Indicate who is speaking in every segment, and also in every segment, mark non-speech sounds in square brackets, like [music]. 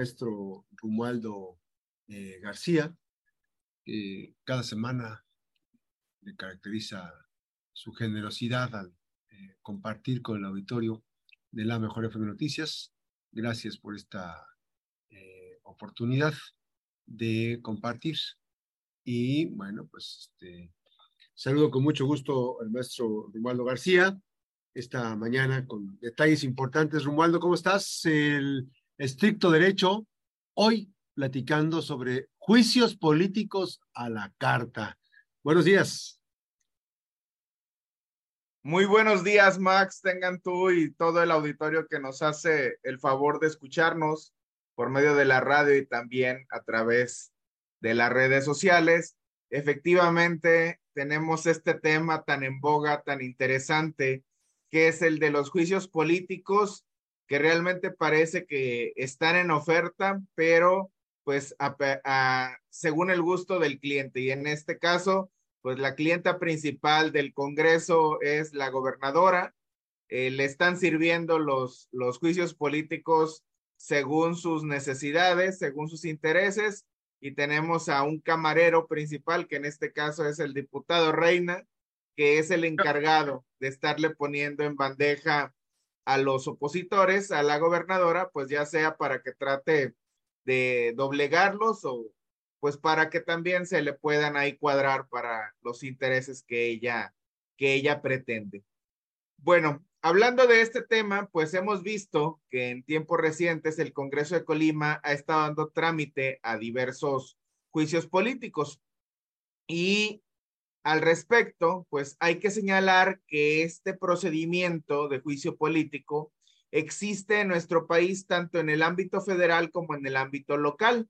Speaker 1: maestro Romualdo eh, García, cada semana le caracteriza su generosidad al eh, compartir con el auditorio de la Mejor FM Noticias. Gracias por esta eh, oportunidad de compartir. Y bueno, pues este, saludo con mucho gusto al maestro Romualdo García esta mañana con detalles importantes. Romualdo, ¿cómo estás? El estricto derecho, hoy platicando sobre juicios políticos a la carta. Buenos días.
Speaker 2: Muy buenos días, Max. Tengan tú y todo el auditorio que nos hace el favor de escucharnos por medio de la radio y también a través de las redes sociales. Efectivamente, tenemos este tema tan en boga, tan interesante, que es el de los juicios políticos que realmente parece que están en oferta, pero pues según el gusto del cliente. Y en este caso, pues la clienta principal del Congreso es la gobernadora. Eh, le están sirviendo los, los juicios políticos según sus necesidades, según sus intereses. Y tenemos a un camarero principal, que en este caso es el diputado Reina, que es el encargado de estarle poniendo en bandeja a los opositores, a la gobernadora, pues ya sea para que trate de doblegarlos o pues para que también se le puedan ahí cuadrar para los intereses que ella, que ella pretende. Bueno, hablando de este tema, pues hemos visto que en tiempos recientes el Congreso de Colima ha estado dando trámite a diversos juicios políticos y al respecto, pues hay que señalar que este procedimiento de juicio político existe en nuestro país tanto en el ámbito federal como en el ámbito local.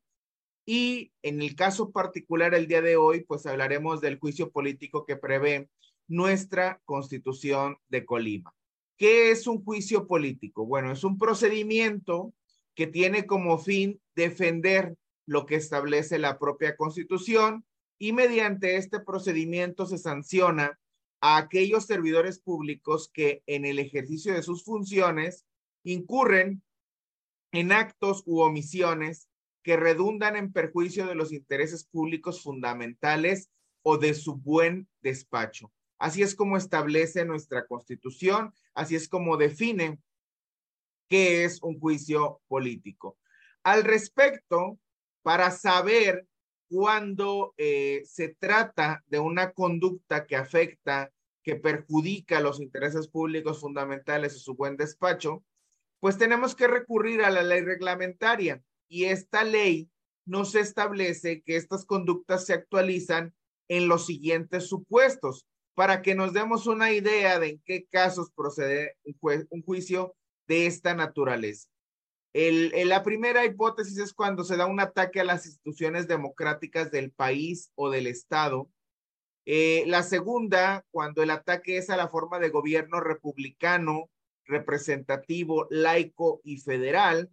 Speaker 2: Y en el caso particular el día de hoy, pues hablaremos del juicio político que prevé nuestra constitución de Colima. ¿Qué es un juicio político? Bueno, es un procedimiento que tiene como fin defender lo que establece la propia constitución y mediante este procedimiento se sanciona a aquellos servidores públicos que en el ejercicio de sus funciones incurren en actos u omisiones que redundan en perjuicio de los intereses públicos fundamentales o de su buen despacho. Así es como establece nuestra constitución, así es como define qué es un juicio político. Al respecto, para saber cuando eh, se trata de una conducta que afecta, que perjudica los intereses públicos fundamentales o su buen despacho, pues tenemos que recurrir a la ley reglamentaria. Y esta ley nos establece que estas conductas se actualizan en los siguientes supuestos para que nos demos una idea de en qué casos procede un juicio de esta naturaleza la primera hipótesis es cuando se da un ataque a las instituciones democráticas del país o del Estado. Eh, la segunda, cuando el ataque es a la forma de gobierno republicano, representativo, laico y federal.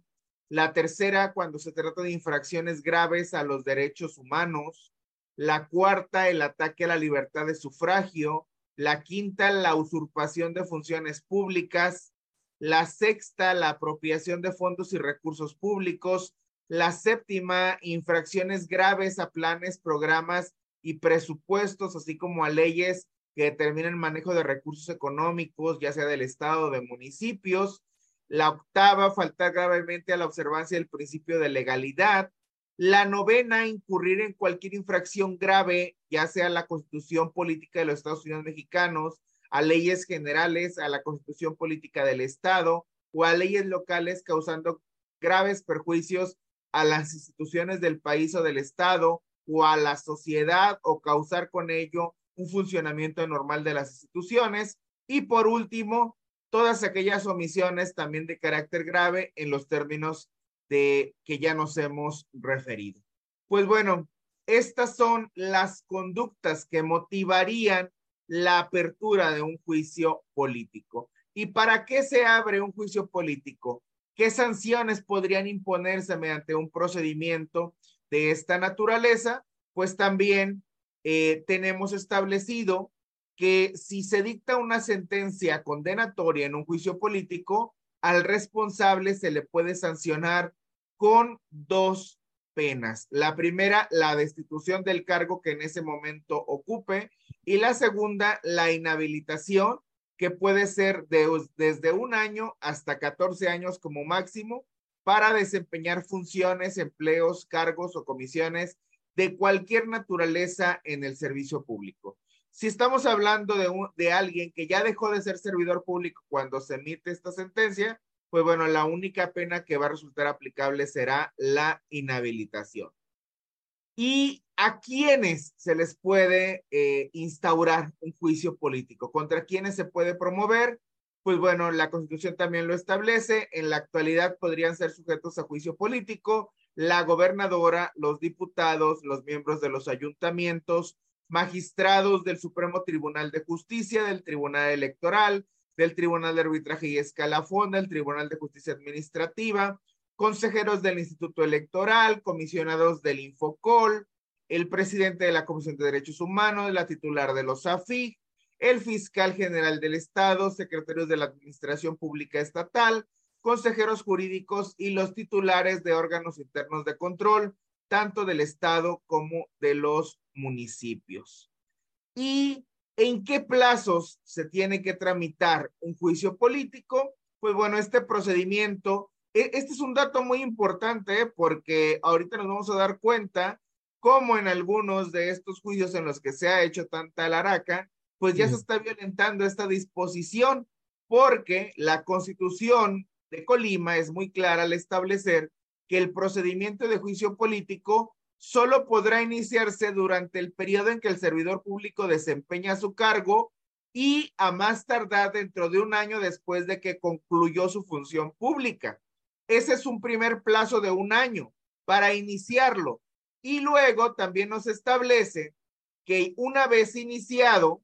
Speaker 2: La tercera, cuando se trata de infracciones graves a los derechos humanos. La cuarta, el ataque a la libertad de sufragio. La quinta, la usurpación de funciones públicas. La sexta, la apropiación de fondos y recursos públicos. La séptima, infracciones graves a planes, programas y presupuestos, así como a leyes que determinan el manejo de recursos económicos, ya sea del Estado o de municipios. La octava, faltar gravemente a la observancia del principio de legalidad. La novena, incurrir en cualquier infracción grave, ya sea la constitución política de los Estados Unidos mexicanos, a leyes generales, a la constitución política del Estado o a leyes locales causando graves perjuicios a las instituciones del país o del Estado o a la sociedad o causar con ello un funcionamiento normal de las instituciones. Y por último, todas aquellas omisiones también de carácter grave en los términos de que ya nos hemos referido. Pues bueno, estas son las conductas que motivarían la apertura de un juicio político. ¿Y para qué se abre un juicio político? ¿Qué sanciones podrían imponerse mediante un procedimiento de esta naturaleza? Pues también eh, tenemos establecido que si se dicta una sentencia condenatoria en un juicio político, al responsable se le puede sancionar con dos penas. La primera, la destitución del cargo que en ese momento ocupe y la segunda, la inhabilitación que puede ser de, desde un año hasta 14 años como máximo para desempeñar funciones, empleos, cargos o comisiones de cualquier naturaleza en el servicio público. Si estamos hablando de, de alguien que ya dejó de ser servidor público cuando se emite esta sentencia, pues bueno, la única pena que va a resultar aplicable será la inhabilitación. ¿Y a quiénes se les puede eh, instaurar un juicio político? ¿Contra quiénes se puede promover? Pues bueno, la Constitución también lo establece. En la actualidad podrían ser sujetos a juicio político la gobernadora, los diputados, los miembros de los ayuntamientos, magistrados del Supremo Tribunal de Justicia, del Tribunal Electoral, del Tribunal de Arbitraje y Escalafón, del Tribunal de Justicia Administrativa, consejeros del Instituto Electoral, comisionados del Infocol, el presidente de la Comisión de Derechos Humanos, la titular de los AFIG, el fiscal general del Estado, secretarios de la Administración Pública Estatal, consejeros jurídicos y los titulares de órganos internos de control, tanto del Estado como de los municipios. Y ¿En qué plazos se tiene que tramitar un juicio político? Pues bueno, este procedimiento, e, este es un dato muy importante porque ahorita nos vamos a dar cuenta cómo en algunos de estos juicios en los que se ha hecho tanta laraca, pues ya se está violentando esta disposición porque la constitución de Colima es muy clara al establecer que el procedimiento de juicio político solo podrá iniciarse durante el periodo en que el servidor público desempeña su cargo y a más tardar dentro de un año después de que concluyó su función pública. Ese es un primer plazo de un año para iniciarlo. Y luego también nos establece que una vez iniciado,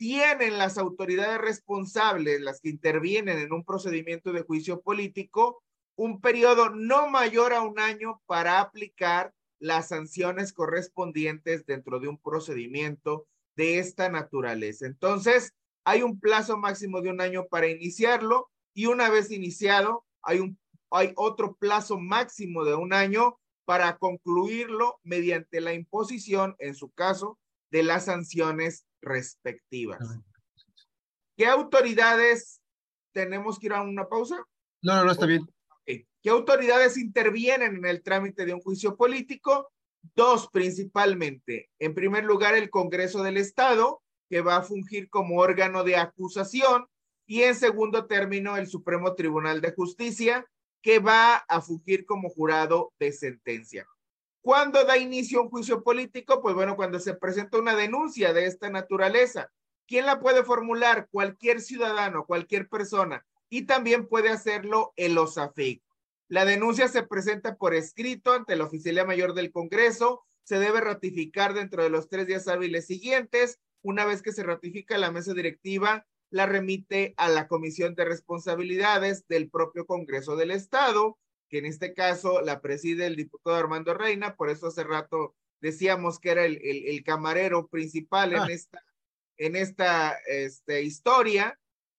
Speaker 2: tienen las autoridades responsables, las que intervienen en un procedimiento de juicio político, un periodo no mayor a un año para aplicar las sanciones correspondientes dentro de un procedimiento de esta naturaleza. Entonces, hay un plazo máximo de un año para iniciarlo y una vez iniciado, hay, un, hay otro plazo máximo de un año para concluirlo mediante la imposición, en su caso, de las sanciones respectivas. ¿Qué autoridades tenemos que ir a una pausa?
Speaker 1: No, no, no, está bien.
Speaker 2: ¿Qué autoridades intervienen en el trámite de un juicio político? Dos principalmente. En primer lugar, el Congreso del Estado, que va a fungir como órgano de acusación. Y en segundo término, el Supremo Tribunal de Justicia, que va a fungir como jurado de sentencia. ¿Cuándo da inicio un juicio político? Pues bueno, cuando se presenta una denuncia de esta naturaleza. ¿Quién la puede formular? Cualquier ciudadano, cualquier persona. Y también puede hacerlo el OSAFIC. La denuncia se presenta por escrito ante la Oficialía Mayor del Congreso. Se debe ratificar dentro de los tres días hábiles siguientes. Una vez que se ratifica, la mesa directiva la remite a la Comisión de Responsabilidades del propio Congreso del Estado, que en este caso la preside el diputado Armando Reina. Por eso hace rato decíamos que era el, el, camarero principal en ah. esta, en esta este, historia.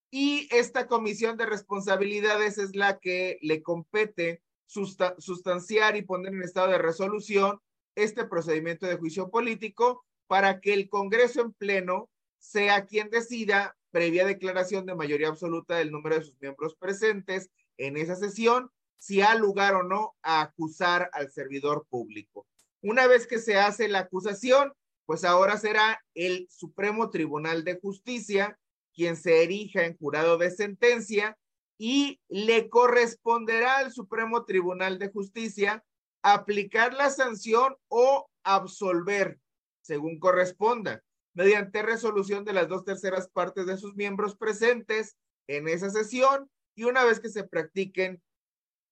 Speaker 2: Y esta comisión de responsabilidades es la que le compete sustanciar y poner en estado de resolución este procedimiento de juicio político para que el Congreso en pleno sea quien decida, previa declaración de mayoría absoluta del número de sus miembros presentes en esa sesión, si ha lugar o no a acusar al servidor público. Una vez que se hace la acusación, pues ahora será el Supremo Tribunal de Justicia quien se erija en jurado de sentencia y le corresponderá al Supremo Tribunal de Justicia aplicar la sanción o absolver, según corresponda, mediante resolución de las dos terceras partes de sus miembros presentes en esa sesión y una vez que se practiquen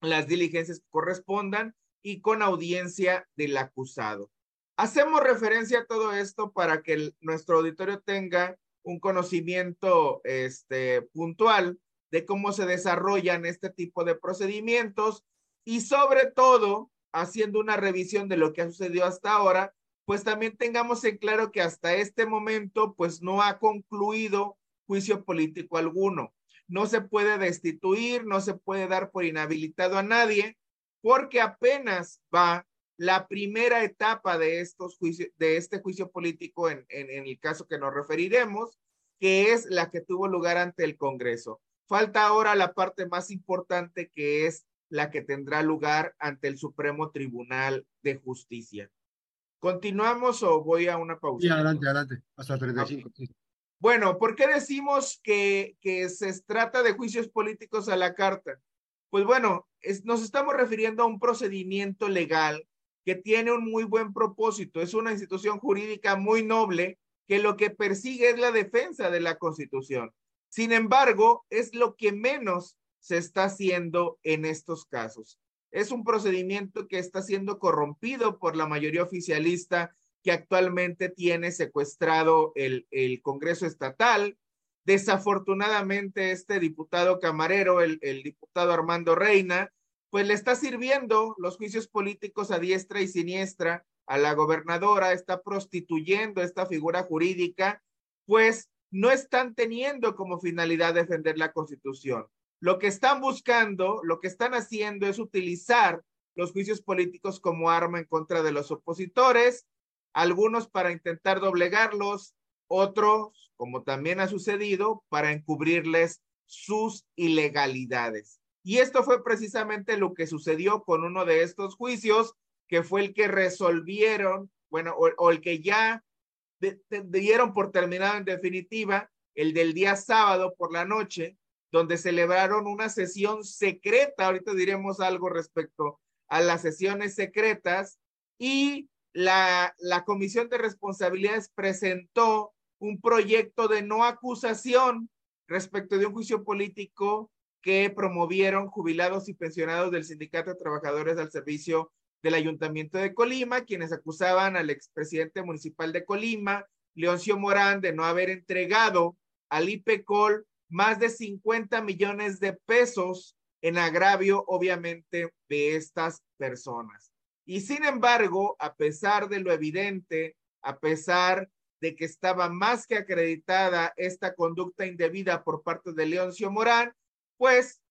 Speaker 2: las diligencias que correspondan y con audiencia del acusado. Hacemos referencia a todo esto para que nuestro auditorio tenga un conocimiento este, puntual de cómo se desarrollan este tipo de procedimientos y sobre todo haciendo una revisión de lo que ha sucedido hasta ahora, pues también tengamos en claro que hasta este momento pues no ha concluido juicio político alguno. No se puede destituir, no se puede dar por inhabilitado a nadie porque apenas va la primera etapa de estos de este juicio político en el caso que nos referiremos, que es la que tuvo lugar ante el Congreso. Falta ahora la parte más importante que es la que tendrá lugar ante el Supremo Tribunal de Justicia. ¿Continuamos o voy a una pausa?
Speaker 1: Sí, adelante, adelante, hasta 35. Sí.
Speaker 2: Bueno, ¿por qué decimos que, que se trata de juicios políticos a la carta? Pues bueno, es, nos estamos refiriendo a un procedimiento legal que tiene un muy buen propósito. Es una institución jurídica muy noble que lo que persigue es la defensa de la Constitución. Sin embargo, es lo que menos se está haciendo en estos casos. Es un procedimiento que está siendo corrompido por la mayoría oficialista que actualmente tiene secuestrado el, el Congreso Estatal. Desafortunadamente, este diputado camarero, el, el diputado Armando Reina, pues le está sirviendo los juicios políticos a diestra y siniestra a la gobernadora, está prostituyendo esta figura jurídica, pues no están teniendo como finalidad defender la constitución. Lo que están buscando, lo que están haciendo es utilizar los juicios políticos como arma en contra de los opositores, algunos para intentar doblegarlos, otros, como también ha sucedido, para encubrirles sus ilegalidades. Y esto fue precisamente lo que sucedió con uno de estos juicios, que fue el que resolvieron, bueno, o, el que ya dieron por terminado en definitiva, el del día sábado por la noche, donde celebraron una sesión secreta, ahorita diremos algo respecto a las sesiones secretas, y la, la Comisión de Responsabilidades presentó un proyecto de no acusación respecto de un juicio político que promovieron jubilados y pensionados del Sindicato de Trabajadores al Servicio del Ayuntamiento de Colima, quienes acusaban al expresidente municipal de Colima, Leoncio Morán, de no haber entregado al IPECOL más de 50 millones de pesos en agravio, obviamente, de estas personas. Y sin embargo, a pesar de lo evidente, a pesar de que estaba más que acreditada esta conducta indebida por parte de Leoncio Morán, pues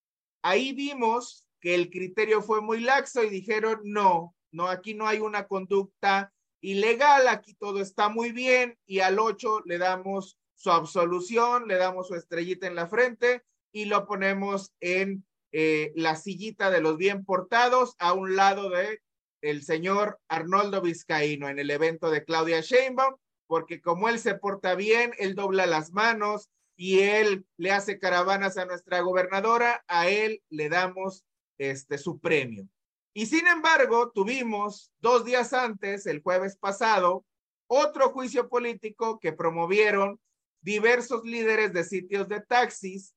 Speaker 2: ahí vimos que el criterio fue muy laxo y dijeron, no, no, aquí no hay una conducta ilegal, aquí todo está muy bien y al 8 le damos su absolución, le damos su estrellita en la frente y lo ponemos en eh, la sillita de los bien portados a un lado de el señor Arnoldo Vizcaíno en el evento de Claudia Sheinbaum, porque como él se porta bien, él dobla las manos y él le hace caravanas a nuestra gobernadora, a él le damos este su premio. Y sin embargo, tuvimos dos días antes, el jueves pasado, otro juicio político que promovieron diversos líderes de sitios de taxis,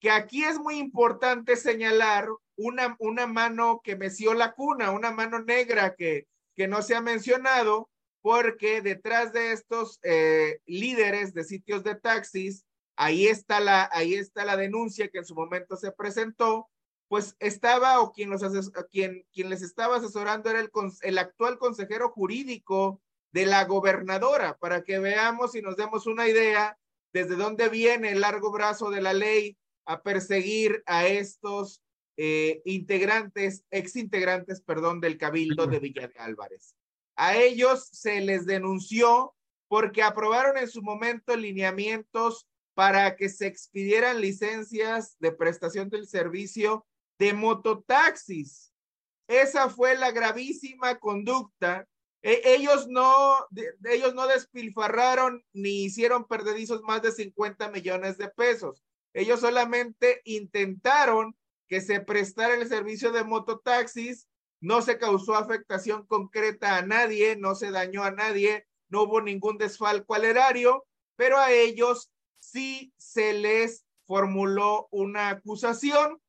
Speaker 2: que aquí es muy importante señalar una, una mano que meció la cuna, una mano negra que, que no se ha mencionado, porque detrás de estos eh, líderes de sitios de taxis, ahí está, la, ahí está la denuncia que en su momento se presentó, pues estaba o quien, los quien, quien les estaba asesorando era el, el actual consejero jurídico de la gobernadora, para que veamos y nos demos una idea desde dónde viene el largo brazo de la ley a perseguir a estos eh, integrantes, exintegrantes, perdón, del Cabildo de Villa de Álvarez. A ellos se les denunció porque aprobaron en su momento lineamientos para que se expidieran licencias de prestación del servicio de mototaxis. Esa fue la gravísima conducta e ellos no, ellos no despilfarraron ni hicieron perdedizos más de 50 millones de pesos. Ellos solamente intentaron que se prestara el servicio de mototaxis, no se causó afectación concreta a nadie, no se dañó a nadie, no hubo ningún desfalco al erario, pero a ellos sí se les formuló una acusación.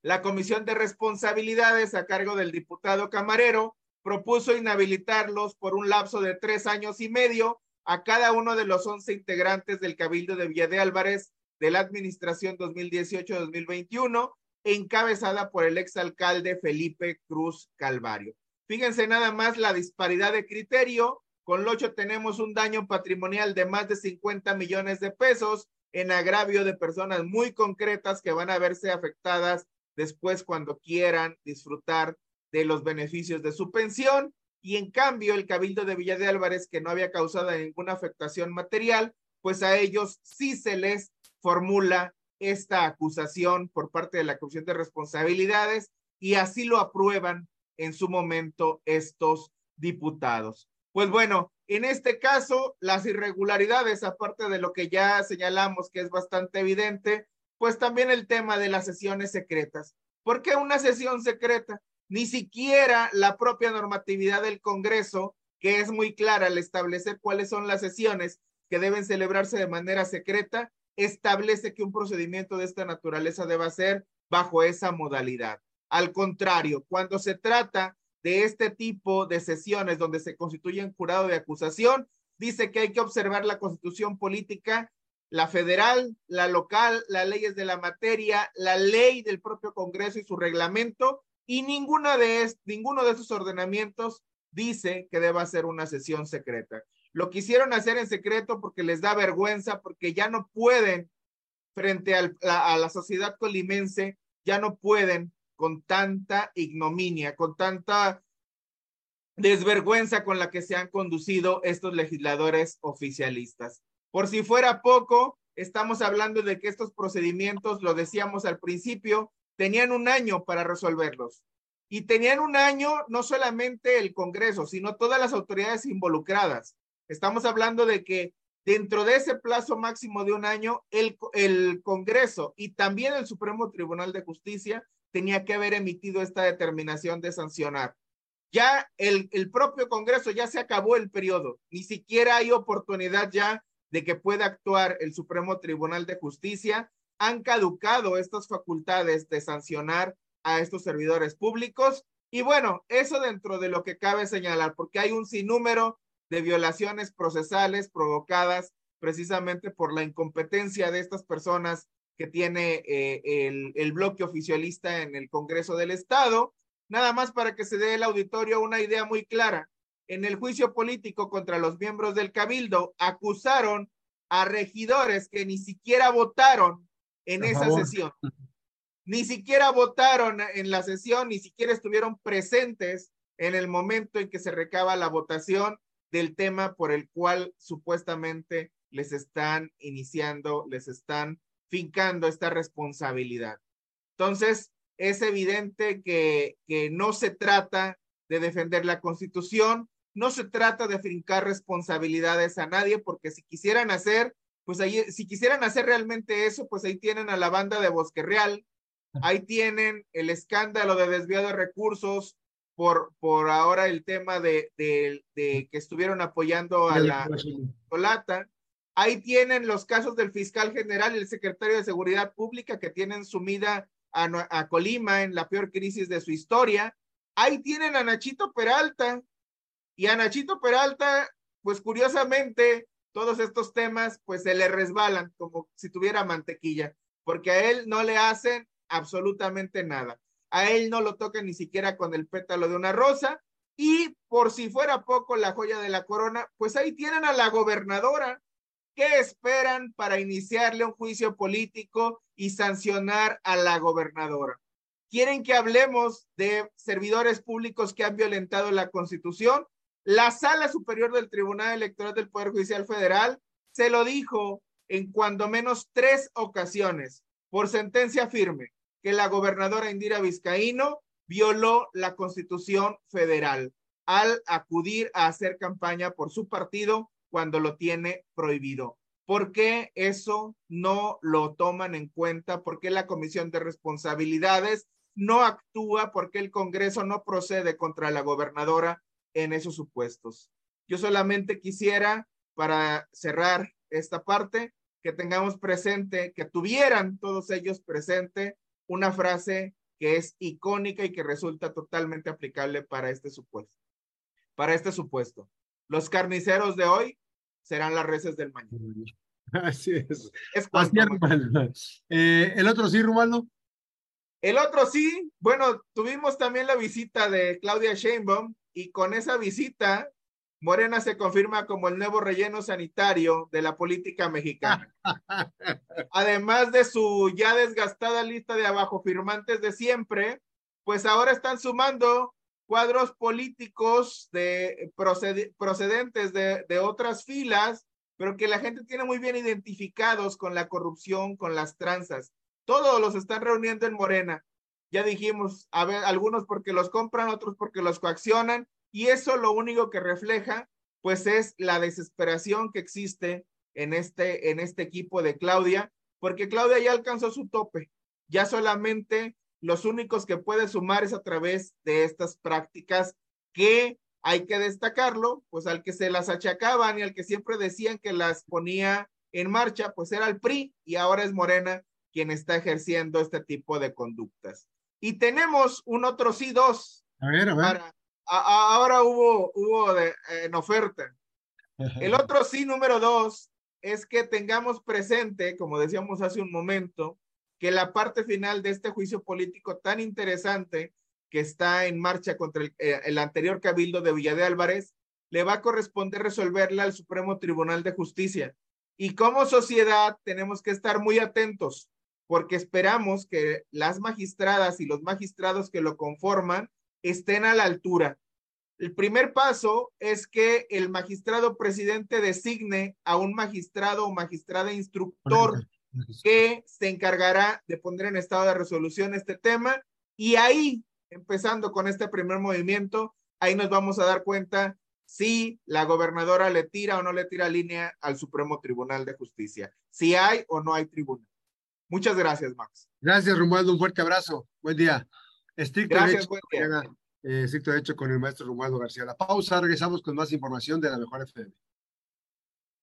Speaker 2: La Comisión de Responsabilidades a cargo del diputado Camarero propuso inhabilitarlos por un lapso de tres años y medio a cada uno de los once integrantes del Cabildo de Villa de Álvarez de la Administración 2018-2021, encabezada por el exalcalde Felipe Cruz Calvario. Fíjense nada más la disparidad de criterio. Con Locho tenemos un daño patrimonial de más de 50 millones de pesos en agravio de personas muy concretas que van a verse afectadas después cuando quieran disfrutar de los beneficios de su pensión. Y en cambio, el Cabildo de Villa de Álvarez, que no había causado ninguna afectación material, pues a ellos sí se les formula esta acusación por parte de la Comisión de Responsabilidades y así lo aprueban en su momento estos diputados. Pues bueno, en este caso, las irregularidades, aparte de lo que ya señalamos que es bastante evidente, pues también el tema de las sesiones secretas. ¿Por qué una sesión secreta? Ni siquiera la propia normatividad del Congreso, que es muy clara al establecer cuáles son las sesiones que deben celebrarse de manera secreta, establece que un procedimiento de esta naturaleza deba ser bajo esa modalidad. Al contrario, cuando se trata de este tipo de sesiones donde se constituye un jurado de acusación, dice que hay que observar la constitución política, la federal, la local, las leyes de la materia, la ley del propio Congreso y su reglamento, y ninguna de ninguno de esos ordenamientos dice que deba ser una sesión secreta. Lo quisieron hacer en secreto porque les da vergüenza, porque ya no pueden, frente a la sociedad colimense, ya no pueden con tanta ignominia, con tanta desvergüenza con la que se han conducido estos legisladores oficialistas. Por si fuera poco, estamos hablando de que estos procedimientos, lo decíamos al principio, tenían un año para resolverlos. Y tenían un año no solamente el Congreso, sino todas las autoridades involucradas. Estamos hablando de que dentro de ese plazo máximo de un año, el, el Congreso y también el Supremo Tribunal de Justicia tenía que haber emitido esta determinación de sancionar. Ya el, el propio Congreso ya se acabó el periodo, ni siquiera hay oportunidad ya de que pueda actuar el Supremo Tribunal de Justicia. Han caducado estas facultades de sancionar a estos servidores públicos. Y bueno, eso dentro de lo que cabe señalar, porque hay un sinnúmero de violaciones procesales provocadas precisamente por la incompetencia de estas personas que tiene eh, el, el, bloque oficialista en el Congreso del Estado. Nada más para que se dé el auditorio una idea muy clara. En el juicio político contra los miembros del Cabildo, acusaron a regidores que ni siquiera votaron en esa sesión. Ni siquiera votaron en la sesión, ni siquiera estuvieron presentes en el momento en que se recaba la votación del tema por el cual supuestamente les están iniciando, les están fincando esta responsabilidad. Entonces, es evidente que, que no se trata de defender la constitución, no se trata de fincar responsabilidades a nadie, porque si quisieran hacer, pues ahí, si quisieran hacer realmente eso, pues ahí tienen a la banda de Bosque Real, ahí tienen el escándalo de desvío de recursos por, por ahora el tema de, de, de que estuvieron apoyando a la Colata. Ahí tienen los casos del fiscal general y el secretario de Seguridad Pública que tienen sumida a, a Colima en la peor crisis de su historia. Ahí tienen a Nachito Peralta. Y a Nachito Peralta, pues curiosamente, todos estos temas, pues se le resbalan como si tuviera mantequilla, porque a él no le hacen absolutamente nada. A él no lo toca ni siquiera con el pétalo de una rosa. Y por si fuera poco la joya de la corona, pues ahí tienen a la gobernadora. ¿Qué esperan para iniciarle un juicio político y sancionar a la gobernadora? ¿Quieren que hablemos de servidores públicos que han violentado la constitución? La Sala Superior del Tribunal Electoral del Poder Judicial Federal se lo dijo en cuando menos tres ocasiones por sentencia firme que la gobernadora Indira Vizcaíno violó la constitución federal al acudir a hacer campaña por su partido cuando lo tiene prohibido. ¿Por qué eso no lo toman en cuenta? ¿Por qué la Comisión de Responsabilidades no actúa? ¿Por qué el Congreso no procede contra la gobernadora en esos supuestos? Yo solamente quisiera, para cerrar esta parte, que tengamos presente, que tuvieran todos ellos presente una frase que es icónica y que resulta totalmente aplicable para este supuesto. Para este supuesto. Los carniceros de hoy serán las reces del mañana. [laughs]
Speaker 1: Así es. Así es, eh, ¿El otro sí, Rumaldo?
Speaker 2: El otro sí. Bueno, tuvimos también la visita de Claudia Sheinbaum y con esa visita, Morena se confirma como el nuevo relleno sanitario de la política mexicana. [laughs] Además de su ya desgastada lista de abajo firmantes de siempre, pues ahora están sumando cuadros políticos de procedentes de, de otras filas, pero que la gente tiene muy bien identificados con la corrupción, con las tranzas. Todos los están reuniendo en Morena. Ya dijimos, a ver, algunos porque los compran, otros porque los coaccionan, y eso lo único que refleja, pues es la desesperación que existe en este, en este equipo de Claudia, porque Claudia ya alcanzó su tope. Ya solamente los únicos que puede sumar es a través de estas prácticas que hay que destacarlo, pues al que se las achacaban y al que siempre decían que las ponía en marcha, pues era el PRI y ahora es Morena quien está ejerciendo este tipo de conductas. Y tenemos un otro sí dos.
Speaker 1: A ver, a ver
Speaker 2: ahora hubo, hubo de, en oferta. El otro sí, número dos, es que tengamos presente, como decíamos hace un momento, que la parte final de este juicio político tan interesante que está en marcha contra el, eh, el anterior cabildo de Villa de Álvarez, le va a corresponder resolverla al Supremo Tribunal de Justicia. Y como sociedad tenemos que estar muy atentos, porque esperamos que las magistradas y los magistrados que lo conforman estén a la altura. El primer paso es que el magistrado presidente designe a un magistrado o magistrada instructor que se encargará de poner en estado de resolución este tema y ahí, empezando con este primer movimiento, ahí nos vamos a dar cuenta si la gobernadora le tira o no le tira línea al Supremo Tribunal de Justicia, si hay o no hay tribunal. Muchas gracias, Max.
Speaker 1: Gracias, Romualdo. Un fuerte abrazo. Buen día.
Speaker 2: Estricto Gracias,
Speaker 1: derecho, eh, estricto derecho con el maestro Romualdo García. La pausa, regresamos con más información de la Mejor FM.